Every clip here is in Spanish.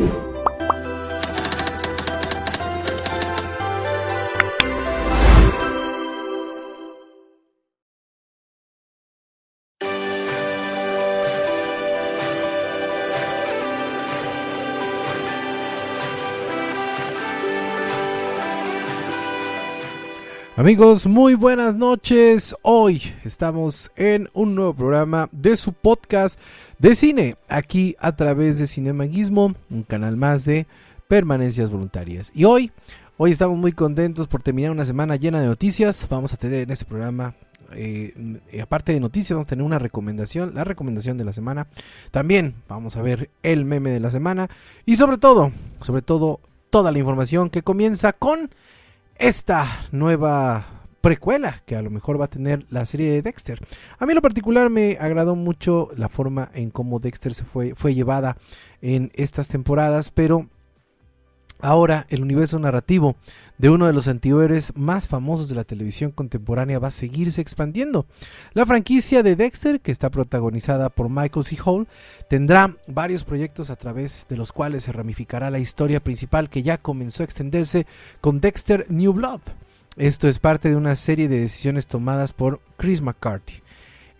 you. Amigos, muy buenas noches. Hoy estamos en un nuevo programa de su podcast de cine, aquí a través de Cinemaguismo, un canal más de permanencias voluntarias. Y hoy, hoy estamos muy contentos por terminar una semana llena de noticias. Vamos a tener en este programa eh, aparte de noticias, vamos a tener una recomendación, la recomendación de la semana. También vamos a ver el meme de la semana. Y sobre todo, sobre todo, toda la información que comienza con esta nueva precuela que a lo mejor va a tener la serie de Dexter. A mí en lo particular me agradó mucho la forma en cómo Dexter se fue, fue llevada en estas temporadas, pero Ahora el universo narrativo de uno de los antihéroes más famosos de la televisión contemporánea va a seguirse expandiendo. La franquicia de Dexter, que está protagonizada por Michael C. Hall, tendrá varios proyectos a través de los cuales se ramificará la historia principal que ya comenzó a extenderse con Dexter New Blood. Esto es parte de una serie de decisiones tomadas por Chris McCarthy.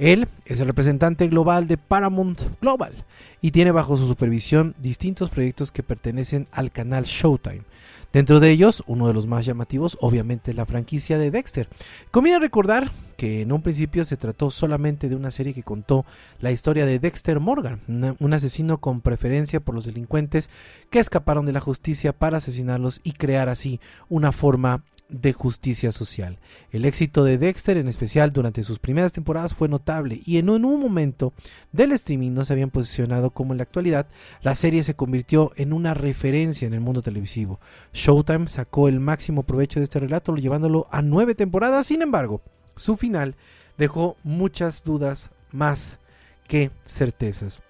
Él es el representante global de Paramount Global y tiene bajo su supervisión distintos proyectos que pertenecen al canal Showtime. Dentro de ellos, uno de los más llamativos, obviamente, la franquicia de Dexter. Conviene recordar que en un principio se trató solamente de una serie que contó la historia de Dexter Morgan, un asesino con preferencia por los delincuentes que escaparon de la justicia para asesinarlos y crear así una forma de justicia social. El éxito de Dexter, en especial durante sus primeras temporadas, fue notable y en un, momento del streaming no se habían posicionado como en la actualidad, la serie se convirtió en una referencia en el mundo televisivo. Showtime sacó el máximo provecho de este relato llevándolo a nueve temporadas, sin embargo, su final dejó muchas dudas más que certezas.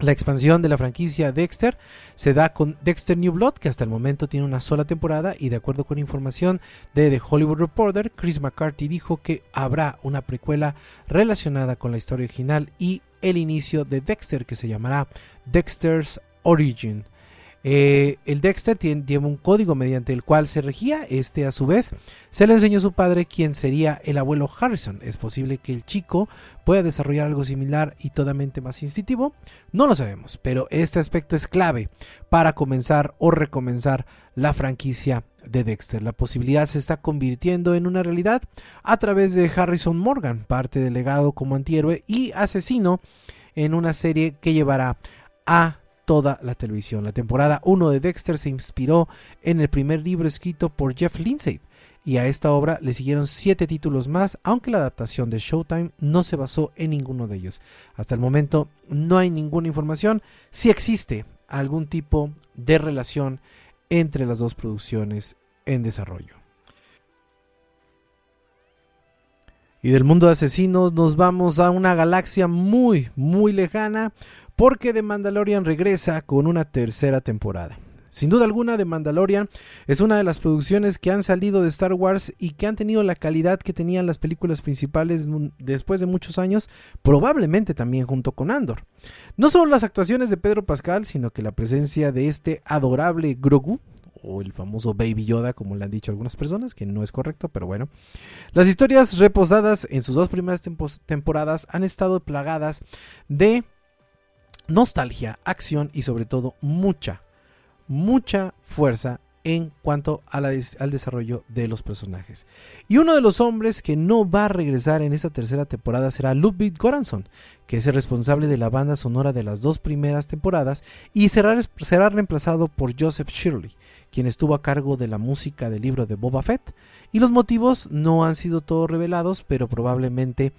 La expansión de la franquicia Dexter se da con Dexter New Blood, que hasta el momento tiene una sola temporada y de acuerdo con información de The Hollywood Reporter, Chris McCarthy dijo que habrá una precuela relacionada con la historia original y el inicio de Dexter que se llamará Dexter's Origin. Eh, el Dexter tiene, lleva un código mediante el cual se regía. Este, a su vez, se le enseñó a su padre, quien sería el abuelo Harrison. Es posible que el chico pueda desarrollar algo similar y totalmente más instintivo. No lo sabemos, pero este aspecto es clave para comenzar o recomenzar la franquicia de Dexter. La posibilidad se está convirtiendo en una realidad a través de Harrison Morgan, parte del legado como antihéroe y asesino en una serie que llevará a toda la televisión. La temporada 1 de Dexter se inspiró en el primer libro escrito por Jeff Lindsay y a esta obra le siguieron siete títulos más, aunque la adaptación de Showtime no se basó en ninguno de ellos. Hasta el momento no hay ninguna información si existe algún tipo de relación entre las dos producciones en desarrollo. Y del mundo de asesinos nos vamos a una galaxia muy, muy lejana, porque The Mandalorian regresa con una tercera temporada. Sin duda alguna, The Mandalorian es una de las producciones que han salido de Star Wars y que han tenido la calidad que tenían las películas principales después de muchos años, probablemente también junto con Andor. No solo las actuaciones de Pedro Pascal, sino que la presencia de este adorable Grogu, o el famoso Baby Yoda, como le han dicho algunas personas, que no es correcto, pero bueno. Las historias reposadas en sus dos primeras temporadas han estado plagadas de nostalgia, acción y sobre todo mucha, mucha fuerza en cuanto al desarrollo de los personajes. Y uno de los hombres que no va a regresar en esta tercera temporada será Ludwig Goranson, que es el responsable de la banda sonora de las dos primeras temporadas y será, será reemplazado por Joseph Shirley, quien estuvo a cargo de la música del libro de Boba Fett. Y los motivos no han sido todos revelados, pero probablemente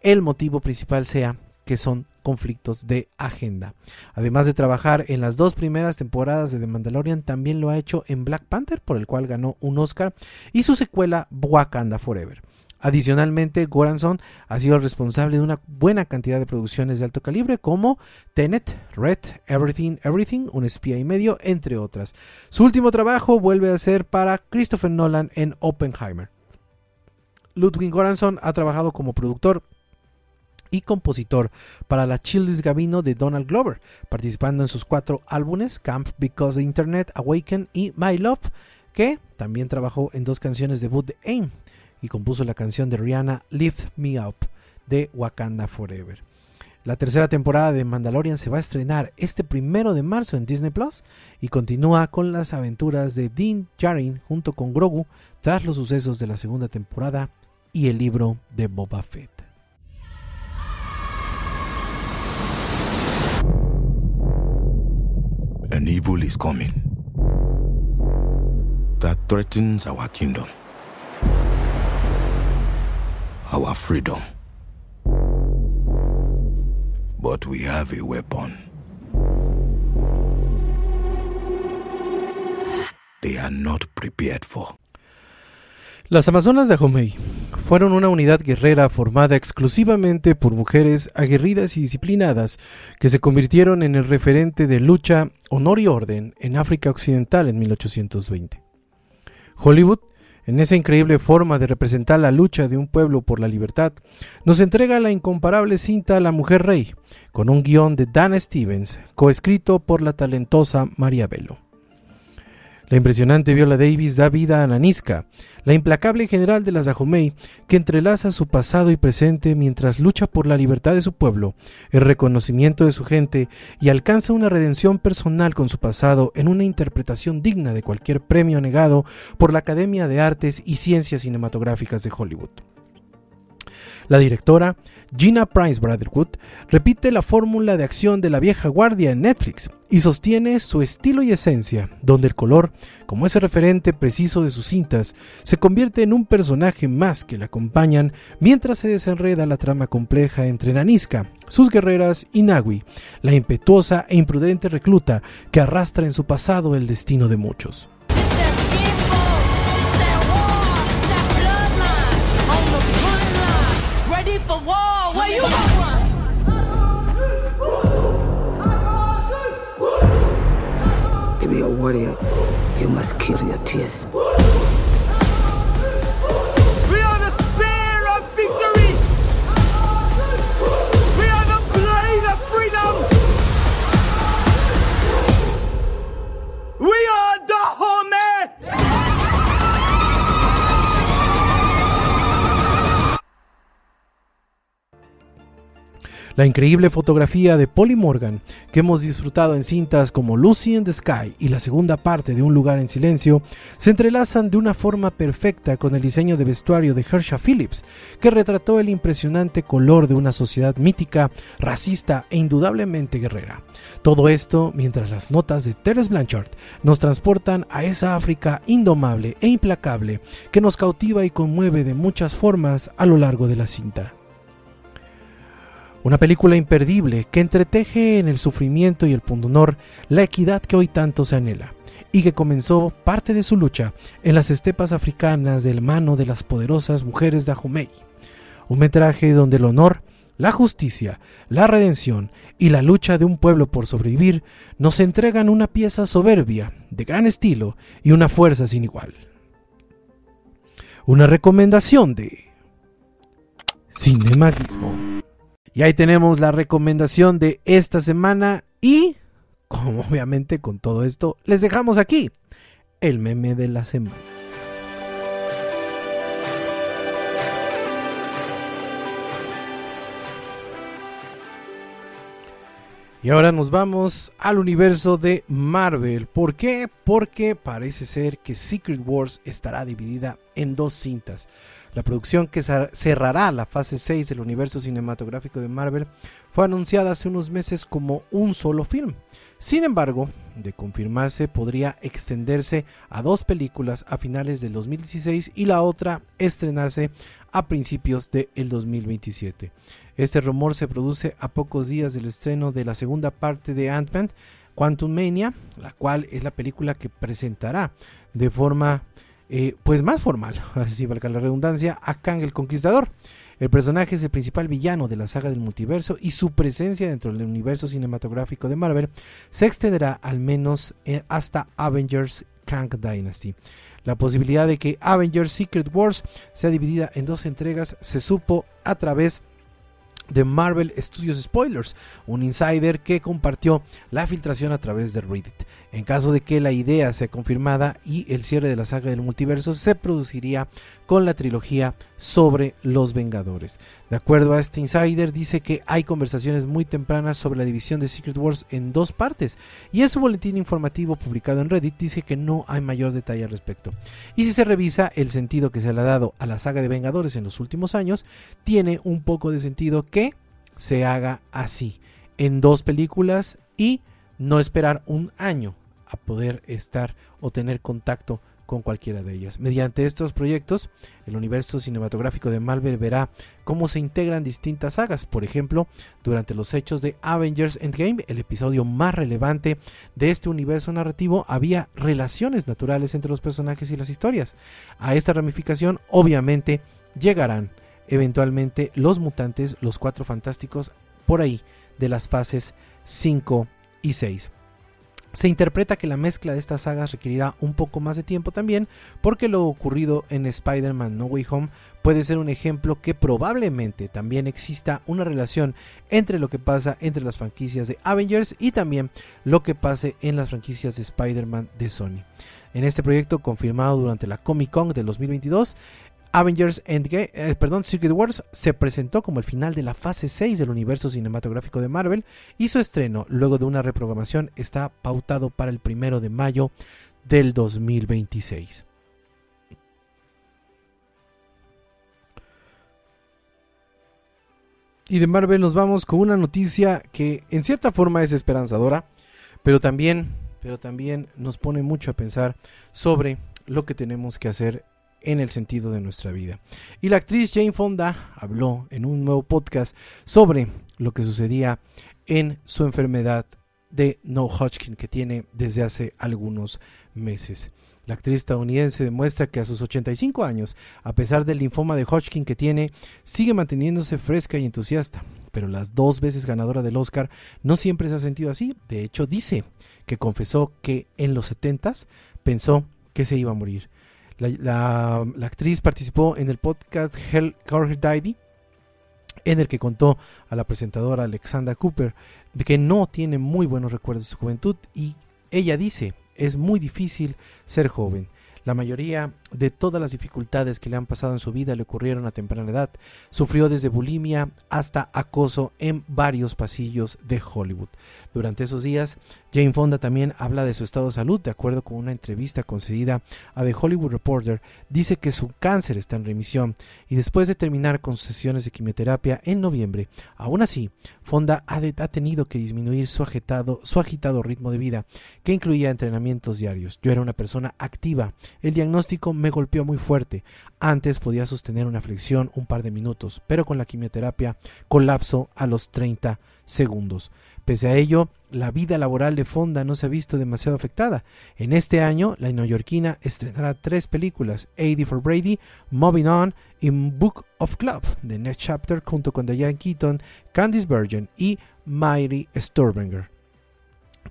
el motivo principal sea que son conflictos de agenda. Además de trabajar en las dos primeras temporadas de The Mandalorian, también lo ha hecho en Black Panther, por el cual ganó un Oscar, y su secuela Wakanda Forever. Adicionalmente, Goranson ha sido el responsable de una buena cantidad de producciones de alto calibre como Tenet, Red, Everything, Everything, Un espía y medio, entre otras. Su último trabajo vuelve a ser para Christopher Nolan en Oppenheimer. Ludwig Goranson ha trabajado como productor y compositor para la Children's Gabino de Donald Glover, participando en sus cuatro álbumes Camp Because the Internet, Awaken y My Love, que también trabajó en dos canciones debut de AIM y compuso la canción de Rihanna Lift Me Up de Wakanda Forever. La tercera temporada de Mandalorian se va a estrenar este primero de marzo en Disney Plus y continúa con las aventuras de Dean Djarin junto con Grogu tras los sucesos de la segunda temporada y el libro de Boba Fett. An evil is coming that threatens our kingdom, our freedom. But we have a weapon. They are not prepared for. Las Amazonas de Ahomey fueron una unidad guerrera formada exclusivamente por mujeres aguerridas y disciplinadas que se convirtieron en el referente de lucha, honor y orden en África Occidental en 1820. Hollywood, en esa increíble forma de representar la lucha de un pueblo por la libertad, nos entrega la incomparable cinta La Mujer Rey, con un guion de Dan Stevens, coescrito por la talentosa María Bello. La impresionante Viola Davis da vida a Nanisca, la implacable general de las Dahomey, que entrelaza su pasado y presente mientras lucha por la libertad de su pueblo, el reconocimiento de su gente y alcanza una redención personal con su pasado en una interpretación digna de cualquier premio negado por la Academia de Artes y Ciencias Cinematográficas de Hollywood. La directora, Gina Price Brotherhood, repite la fórmula de acción de la vieja guardia en Netflix y sostiene su estilo y esencia, donde el color, como ese referente preciso de sus cintas, se convierte en un personaje más que le acompañan mientras se desenreda la trama compleja entre Naniska, sus guerreras y Nawi, la impetuosa e imprudente recluta que arrastra en su pasado el destino de muchos. Warrior, you must kill your tears. La increíble fotografía de Polly Morgan, que hemos disfrutado en cintas como Lucy in the Sky y la segunda parte de Un lugar en silencio, se entrelazan de una forma perfecta con el diseño de vestuario de Hersha Phillips, que retrató el impresionante color de una sociedad mítica, racista e indudablemente guerrera. Todo esto mientras las notas de Teres Blanchard nos transportan a esa África indomable e implacable que nos cautiva y conmueve de muchas formas a lo largo de la cinta. Una película imperdible que entreteje en el sufrimiento y el pundonor la equidad que hoy tanto se anhela y que comenzó parte de su lucha en las estepas africanas del mano de las poderosas mujeres de Ahumey. Un metraje donde el honor, la justicia, la redención y la lucha de un pueblo por sobrevivir nos entregan una pieza soberbia, de gran estilo y una fuerza sin igual. Una recomendación de Cinemagismo. Y ahí tenemos la recomendación de esta semana y, como obviamente con todo esto, les dejamos aquí el meme de la semana. Y ahora nos vamos al universo de Marvel. ¿Por qué? Porque parece ser que Secret Wars estará dividida en dos cintas. La producción que cerrará la fase 6 del universo cinematográfico de Marvel fue anunciada hace unos meses como un solo film. Sin embargo, de confirmarse, podría extenderse a dos películas a finales del 2016 y la otra estrenarse a principios del 2027. Este rumor se produce a pocos días del estreno de la segunda parte de Ant-Man, Quantum Mania, la cual es la película que presentará de forma eh, pues más formal, así valga la redundancia, a Kang el Conquistador. El personaje es el principal villano de la saga del multiverso y su presencia dentro del universo cinematográfico de Marvel se extenderá al menos eh, hasta Avengers Kang Dynasty. La posibilidad de que Avengers Secret Wars sea dividida en dos entregas se supo a través de Marvel Studios Spoilers, un insider que compartió la filtración a través de Reddit. En caso de que la idea sea confirmada y el cierre de la saga del multiverso se produciría con la trilogía sobre los Vengadores. De acuerdo a este insider, dice que hay conversaciones muy tempranas sobre la división de Secret Wars en dos partes, y en su boletín informativo publicado en Reddit dice que no hay mayor detalle al respecto. Y si se revisa el sentido que se le ha dado a la saga de Vengadores en los últimos años, tiene un poco de sentido que se haga así, en dos películas y no esperar un año a poder estar o tener contacto con cualquiera de ellas. Mediante estos proyectos, el universo cinematográfico de Marvel verá cómo se integran distintas sagas. Por ejemplo, durante los hechos de Avengers Endgame, el episodio más relevante de este universo narrativo, había relaciones naturales entre los personajes y las historias. A esta ramificación, obviamente, llegarán eventualmente los mutantes, los cuatro fantásticos, por ahí de las fases 5 y 6. Se interpreta que la mezcla de estas sagas requerirá un poco más de tiempo también, porque lo ocurrido en Spider-Man No Way Home puede ser un ejemplo que probablemente también exista una relación entre lo que pasa entre las franquicias de Avengers y también lo que pase en las franquicias de Spider-Man de Sony. En este proyecto confirmado durante la Comic Con del 2022, Avengers Endgame, eh, perdón, Secret Wars se presentó como el final de la fase 6 del universo cinematográfico de Marvel y su estreno, luego de una reprogramación, está pautado para el primero de mayo del 2026. Y de Marvel nos vamos con una noticia que en cierta forma es esperanzadora, pero también, pero también nos pone mucho a pensar sobre lo que tenemos que hacer en el sentido de nuestra vida. Y la actriz Jane Fonda habló en un nuevo podcast sobre lo que sucedía en su enfermedad de No Hodgkin que tiene desde hace algunos meses. La actriz estadounidense demuestra que a sus 85 años, a pesar del linfoma de Hodgkin que tiene, sigue manteniéndose fresca y entusiasta. Pero las dos veces ganadora del Oscar no siempre se ha sentido así. De hecho, dice que confesó que en los 70 pensó que se iba a morir. La, actriz participó en el podcast Hell Car Daddy, en el que contó a la presentadora Alexandra Cooper de que no tiene muy buenos recuerdos de su juventud y ella dice, es muy difícil ser joven. La mayoría de todas las dificultades que le han pasado en su vida le ocurrieron a temprana edad. Sufrió desde bulimia hasta acoso en varios pasillos de Hollywood. Durante esos días, Jane Fonda también habla de su estado de salud. De acuerdo con una entrevista concedida a The Hollywood Reporter, dice que su cáncer está en remisión y después de terminar con sus sesiones de quimioterapia en noviembre, aún así, Fonda ha, ha tenido que disminuir su agitado, su agitado ritmo de vida, que incluía entrenamientos diarios. Yo era una persona activa. El diagnóstico me golpeó muy fuerte. Antes podía sostener una flexión un par de minutos, pero con la quimioterapia colapso a los 30 segundos. Pese a ello, la vida laboral de Fonda no se ha visto demasiado afectada. En este año, la neoyorquina estrenará tres películas, 80 for Brady, Moving On y Book of Club, The Next Chapter, junto con Diane Keaton, Candice Bergen y Mary Storbringer.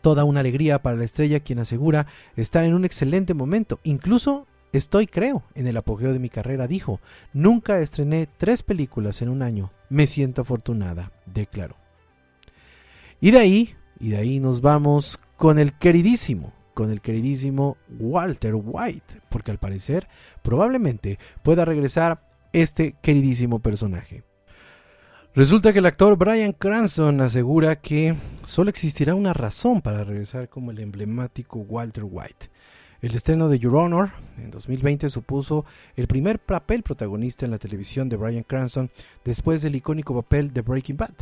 Toda una alegría para la estrella quien asegura estar en un excelente momento, incluso Estoy, creo, en el apogeo de mi carrera, dijo. Nunca estrené tres películas en un año. Me siento afortunada, declaró. Y de ahí, y de ahí nos vamos con el queridísimo, con el queridísimo Walter White, porque al parecer probablemente pueda regresar este queridísimo personaje. Resulta que el actor Brian Cranston asegura que solo existirá una razón para regresar como el emblemático Walter White. El estreno de Your Honor en 2020 supuso el primer papel protagonista en la televisión de Brian Cranston después del icónico papel de Breaking Bad.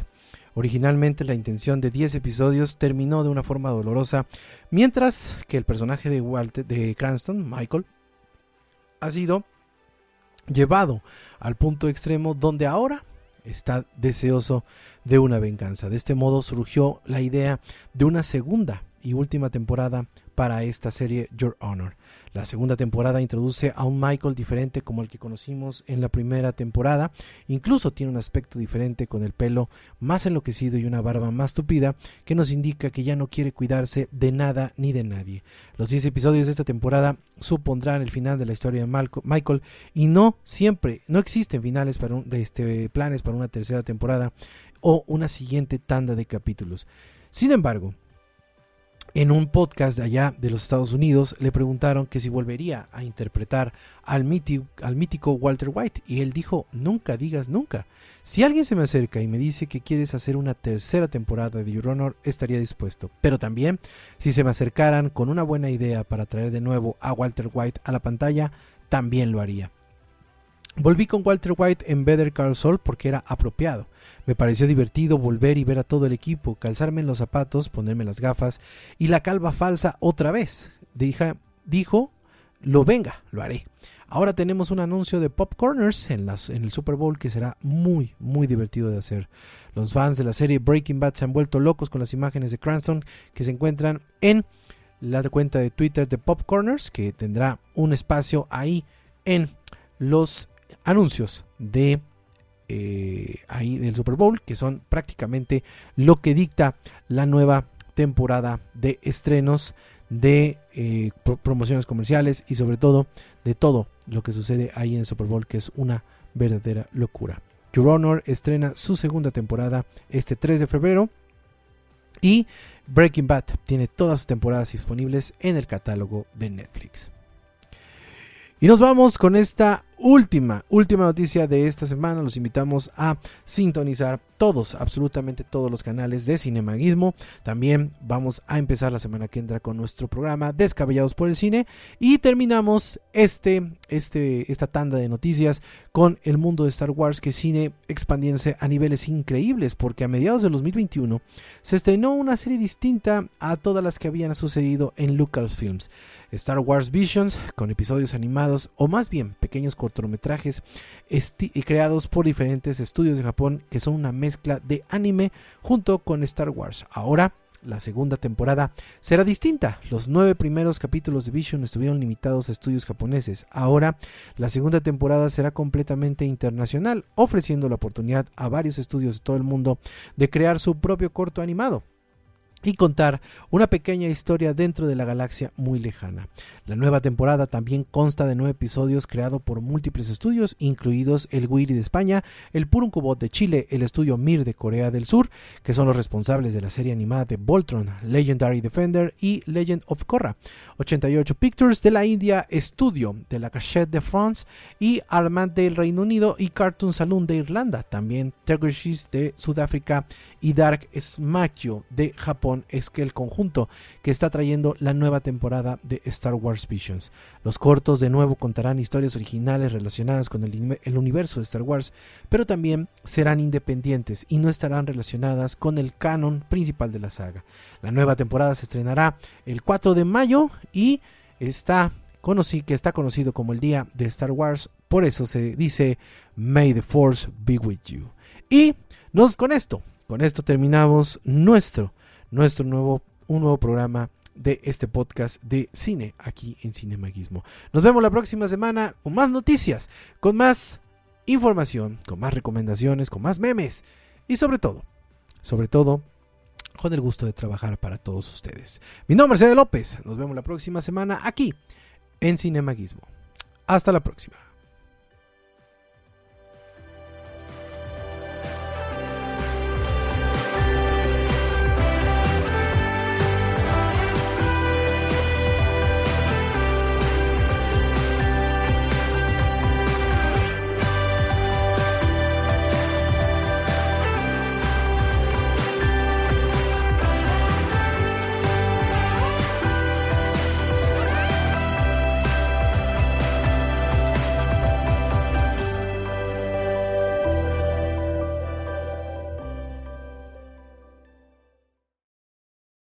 Originalmente la intención de 10 episodios terminó de una forma dolorosa, mientras que el personaje de, Walter, de Cranston, Michael, ha sido llevado al punto extremo donde ahora está deseoso de una venganza. De este modo surgió la idea de una segunda y última temporada para esta serie Your Honor. La segunda temporada introduce a un Michael diferente como el que conocimos en la primera temporada. Incluso tiene un aspecto diferente con el pelo más enloquecido y una barba más tupida que nos indica que ya no quiere cuidarse de nada ni de nadie. Los 10 episodios de esta temporada supondrán el final de la historia de Michael y no siempre, no existen finales para un, este, planes para una tercera temporada o una siguiente tanda de capítulos. Sin embargo, en un podcast de allá de los Estados Unidos le preguntaron que si volvería a interpretar al, al, mítico Walter White y él dijo, nunca digas nunca. Si alguien se me acerca y me dice que quieres hacer una tercera temporada de Your Honor, estaría dispuesto. Pero también, si se me acercaran con una buena idea para traer de nuevo a Walter White a la pantalla, también lo haría. Volví con Walter White en Better Call Saul porque era apropiado. Me pareció divertido volver y ver a todo el equipo, calzarme en los zapatos, ponerme las gafas y la calva falsa otra vez. Dijo, dijo lo venga, lo haré. Ahora tenemos un anuncio de Popcorners en, en el Super Bowl que será muy, muy divertido de hacer. Los fans de la serie Breaking Bad se han vuelto locos con las imágenes de Cranston que se encuentran en la cuenta de Twitter de Popcorners, que tendrá un espacio ahí en los anuncios de eh, ahí del Super Bowl, que son prácticamente lo que dicta la nueva temporada de estrenos, de eh, promociones comerciales y sobre todo de todo lo que sucede ahí en el Super Bowl, que es una verdadera locura. Your Honor estrena su segunda temporada este 3 de febrero y Breaking Bad tiene todas sus temporadas disponibles en el catálogo de Netflix. Y nos vamos con esta última, última noticia de esta semana. Los invitamos a sintonizar todos, absolutamente todos los canales de Cinemaguismo. También vamos a empezar la semana que entra con nuestro programa Descabellados por el Cine. Y terminamos este, este, esta tanda de noticias con el mundo de Star Wars que cine expandiéndose a niveles increíbles porque a mediados de 2021 se estrenó una serie distinta a todas las que habían sucedido en Lucasfilms. Star Wars Visions con episodios animados o más bien pequeños cortometrajes creados por diferentes estudios de Japón que son una mezcla de anime junto con Star Wars. Ahora la segunda temporada será distinta. Los nueve primeros capítulos de Vision estuvieron limitados a estudios japoneses. Ahora la segunda temporada será completamente internacional, ofreciendo la oportunidad a varios estudios de todo el mundo de crear su propio corto animado y contar una pequeña historia dentro de la galaxia muy lejana. La nueva temporada también consta de nueve episodios creados por múltiples estudios, incluidos el Wiri de España, el Purunkubot de Chile, el estudio Mir de Corea del Sur, que son los responsables de la serie animada de Voltron, Legendary Defender y Legend of Korra, 88 Pictures de la India, Estudio de la Cachette de France y Armand del Reino Unido y Cartoon Saloon de Irlanda, también Tegrishis de Sudáfrica y Dark Smackyo de Japón es que el conjunto que está trayendo la nueva temporada de Star Wars Visions. Los cortos de nuevo contarán historias originales relacionadas con el, universo de Star Wars, pero también serán independientes y no estarán relacionadas con el canon principal de la saga. La nueva temporada se estrenará el 4 de mayo y está que está conocido como el día de Star Wars, por eso se dice May the Force be with you. Y nos con esto, con esto terminamos nuestro nuestro nuevo, un nuevo programa de este podcast de cine aquí en Cinemaguismo. Nos vemos la próxima semana con más noticias, con más información, con más recomendaciones, con más memes y sobre todo, sobre todo, con el gusto de trabajar para todos ustedes. Mi nombre es Ede López. Nos vemos la próxima semana aquí en Cinemaguismo. Hasta la próxima.